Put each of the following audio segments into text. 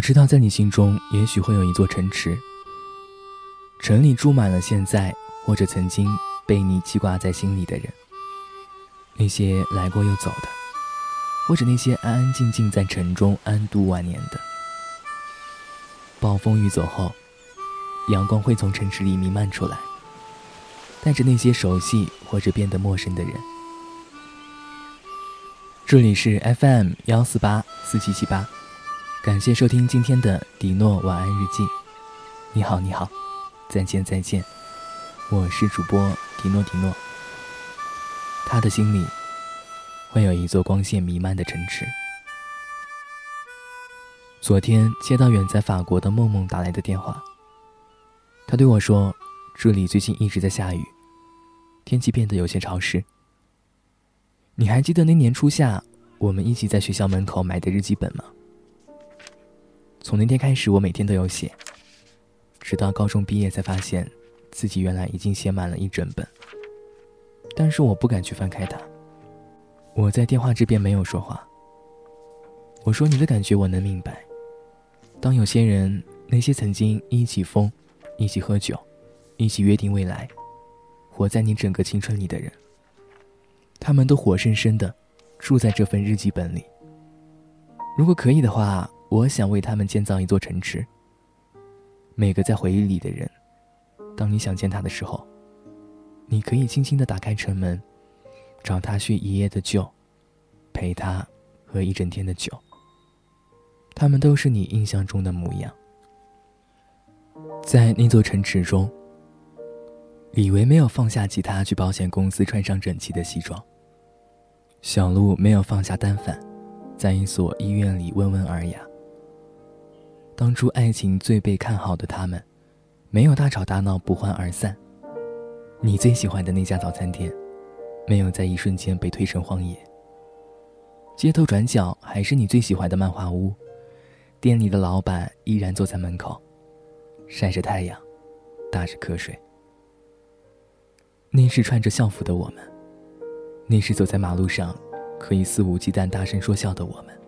我知道，在你心中也许会有一座城池，城里住满了现在或者曾经被你记挂在心里的人，那些来过又走的，或者那些安安静静在城中安度晚年的。暴风雨走后，阳光会从城池里弥漫出来，带着那些熟悉或者变得陌生的人。这里是 FM 幺四八四七七八。感谢收听今天的迪诺晚安日记。你好，你好，再见，再见。我是主播迪诺，迪诺。他的心里会有一座光线弥漫的城池。昨天接到远在法国的梦梦打来的电话，他对我说：“这里最近一直在下雨，天气变得有些潮湿。你还记得那年初夏我们一起在学校门口买的日记本吗？”从那天开始，我每天都有写，直到高中毕业才发现，自己原来已经写满了一整本。但是我不敢去翻开它。我在电话这边没有说话。我说你的感觉我能明白。当有些人，那些曾经一起疯、一起喝酒、一起约定未来、活在你整个青春里的人，他们都活生生的住在这份日记本里。如果可以的话。我想为他们建造一座城池。每个在回忆里的人，当你想见他的时候，你可以轻轻的打开城门，找他叙一夜的旧，陪他喝一整天的酒。他们都是你印象中的模样。在那座城池中，李维没有放下吉他去保险公司穿上整齐的西装，小鹿没有放下单反，在一所医院里温文尔雅。当初爱情最被看好的他们，没有大吵大闹不欢而散。你最喜欢的那家早餐店，没有在一瞬间被推成荒野。街头转角还是你最喜欢的漫画屋，店里的老板依然坐在门口，晒着太阳，打着瞌睡。那是穿着校服的我们，那是走在马路上，可以肆无忌惮大声说笑的我们。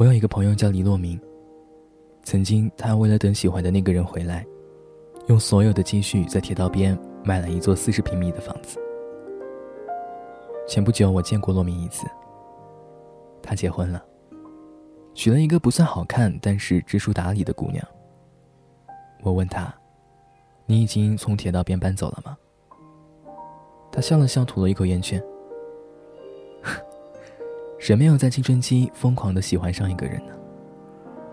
我有一个朋友叫李洛明。曾经，他为了等喜欢的那个人回来，用所有的积蓄在铁道边买了一座四十平米的房子。前不久，我见过洛明一次。他结婚了，娶了一个不算好看，但是知书达理的姑娘。我问他：“你已经从铁道边搬走了吗？”他笑了笑，吐了一口烟圈。谁没有在青春期疯狂的喜欢上一个人呢？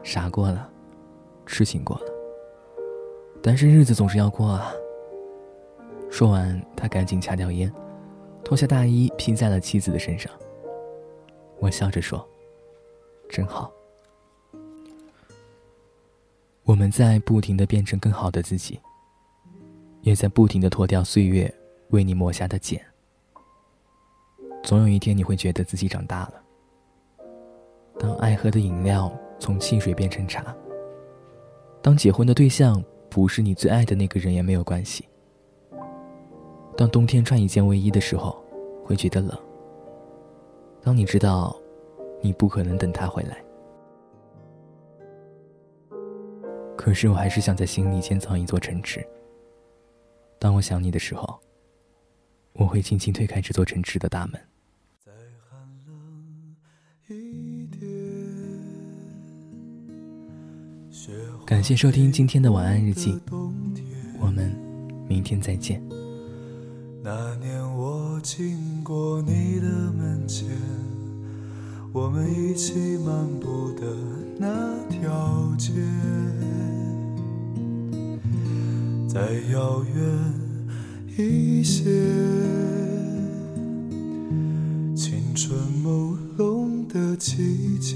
傻过了，痴情过了，但是日子总是要过啊。说完，他赶紧掐掉烟，脱下大衣披在了妻子的身上。我笑着说：“真好。”我们在不停的变成更好的自己，也在不停的脱掉岁月为你抹下的茧。总有一天，你会觉得自己长大了。当爱喝的饮料从汽水变成茶，当结婚的对象不是你最爱的那个人也没有关系。当冬天穿一件卫衣的时候，会觉得冷。当你知道，你不可能等他回来，可是我还是想在心里建造一座城池。当我想你的时候，我会轻轻推开这座城池的大门。感谢收听今天的晚安日记，我们明天再见。那年我经过你的门前，我们一起漫步的那条街，再遥远一些，青春朦胧的季节。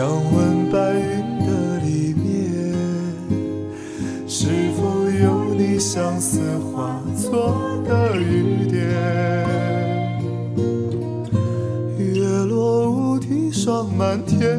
想问白云的里面，是否有你相思化作的雨点？月落乌啼霜满天，